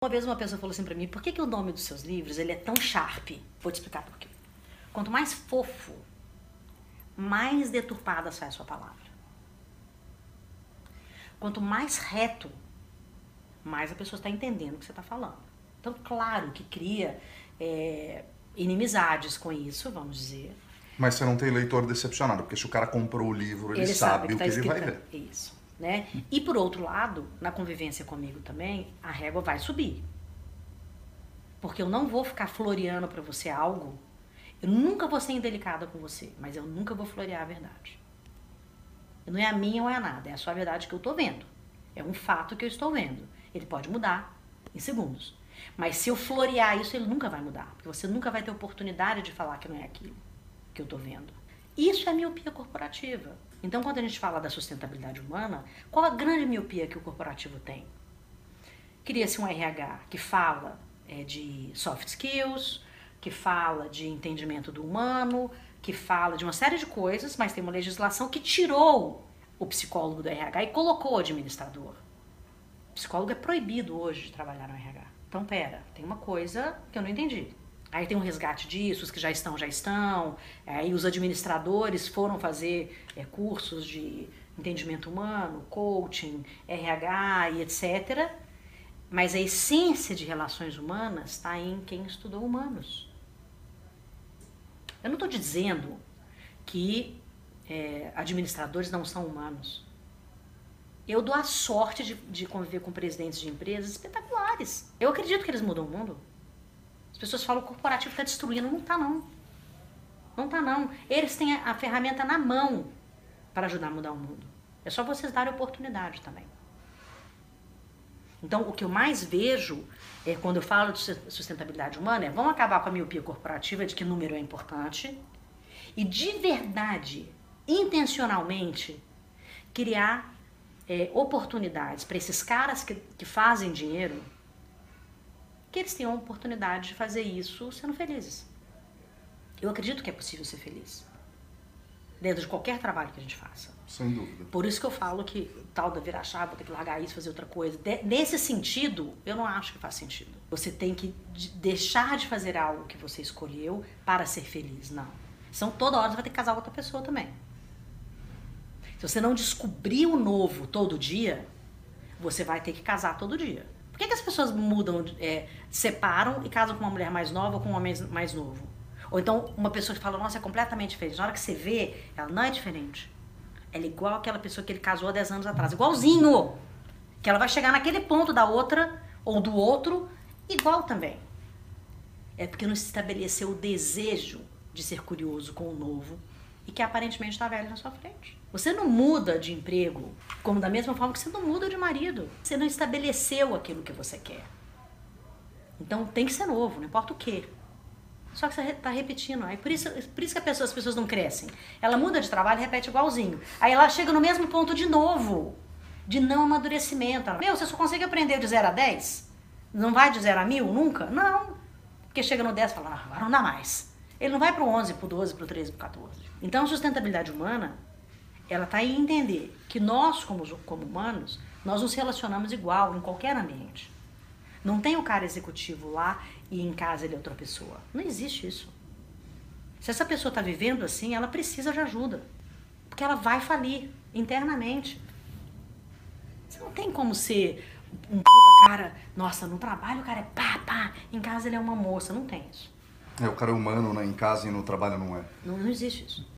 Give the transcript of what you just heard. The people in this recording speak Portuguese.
Uma vez uma pessoa falou assim pra mim, por que, que o nome dos seus livros ele é tão sharp? Vou te explicar por quê. Quanto mais fofo, mais deturpada sai a sua palavra. Quanto mais reto, mais a pessoa está entendendo o que você está falando. Então, claro que cria é, inimizades com isso, vamos dizer. Mas você não tem leitor decepcionado, porque se o cara comprou o livro, ele, Ele sabe, sabe o que que tá ele vai ver. Isso. Né? E por outro lado, na convivência comigo também, a régua vai subir. Porque eu não vou ficar floreando pra você algo. Eu nunca vou ser indelicada com você, mas eu nunca vou florear a verdade. Não é a minha ou é a nada, é a sua verdade que eu tô vendo. É um fato que eu estou vendo. Ele pode mudar em segundos. Mas se eu florear isso, ele nunca vai mudar. Porque você nunca vai ter oportunidade de falar que não é aquilo que eu tô vendo. Isso é miopia corporativa. Então, quando a gente fala da sustentabilidade humana, qual a grande miopia que o corporativo tem? Cria-se um RH que fala é, de soft skills, que fala de entendimento do humano, que fala de uma série de coisas, mas tem uma legislação que tirou o psicólogo do RH e colocou o administrador. O psicólogo é proibido hoje de trabalhar no RH. Então, pera, tem uma coisa que eu não entendi. Aí tem um resgate disso, os que já estão, já estão. Aí os administradores foram fazer é, cursos de entendimento humano, coaching, RH e etc. Mas a essência de relações humanas está em quem estudou humanos. Eu não estou dizendo que é, administradores não são humanos. Eu dou a sorte de, de conviver com presidentes de empresas espetaculares. Eu acredito que eles mudam o mundo. As pessoas falam que o corporativo está destruindo. Não está, não. Não está, não. Eles têm a, ferramenta na mão para ajudar a mudar o mundo. É só vocês darem oportunidade também. Então, o que eu mais vejo é, quando eu falo de sustentabilidade humana é vamos acabar com a miopia corporativa de que número é importante e de verdade, intencionalmente, criar é, oportunidades para esses caras que, que fazem dinheiro que eles tenham a oportunidade de fazer isso sendo felizes. Eu acredito que é possível ser feliz. Dentro de qualquer trabalho que a gente faça. Sem dúvida. Por isso que eu falo que tal da virar chave, vou ter que largar isso, fazer outra coisa. De, nesse sentido, eu não acho que faz sentido. Você tem que de- deixar de fazer algo que você escolheu para ser feliz. Não. Então toda hora você vai ter que casar com outra pessoa também. Se você não descobrir o novo todo dia, você vai ter que casar todo dia. Por que, que as pessoas mudam, é, separam e casam com uma mulher mais nova ou com um homem mais, novo? Ou então uma pessoa que fala, nossa, é completamente diferente. Na hora que você vê, ela não é diferente. Ela é igual aquela pessoa que ele casou há 10 anos atrás. Igualzinho! Que ela vai chegar naquele ponto da outra ou do outro, igual também. É porque não se estabeleceu o desejo de ser curioso com o novo e que aparentemente está velho na sua frente. Você não muda de emprego como da mesma forma que você não muda de marido. Você não estabeleceu aquilo que você quer. Então tem que ser novo, não importa o quê. Só que você está repetindo. Aí por isso, por isso que pessoa- as pessoas não crescem. Ela muda de trabalho e repete igualzinho. Aí ela chega no mesmo ponto de novo. De não amadurecimento. Meu, você só consegue aprender de 0 a 10? Não vai de 0 a 1000 nunca? Não. Porque chega no 10 e fala, "Ah, agora não dá mais. Ele não vai pro 11, pro 12, pro 13, pro 14. Então, a sustentabilidade humana, ela está em entender que nós, como, como humanos, nós nos relacionamos igual em qualquer ambiente. Não tem o cara executivo lá e em casa ele é outra pessoa. Não existe isso. Se essa pessoa está vivendo assim, ela precisa de ajuda. Porque ela vai falir internamente. Você não tem como ser um puta cara, nossa, no trabalho o cara é pá, pá, em casa ele é uma moça. Não tem isso. É, o cara é humano, né? Em casa e no trabalho não é. Não, não existe isso.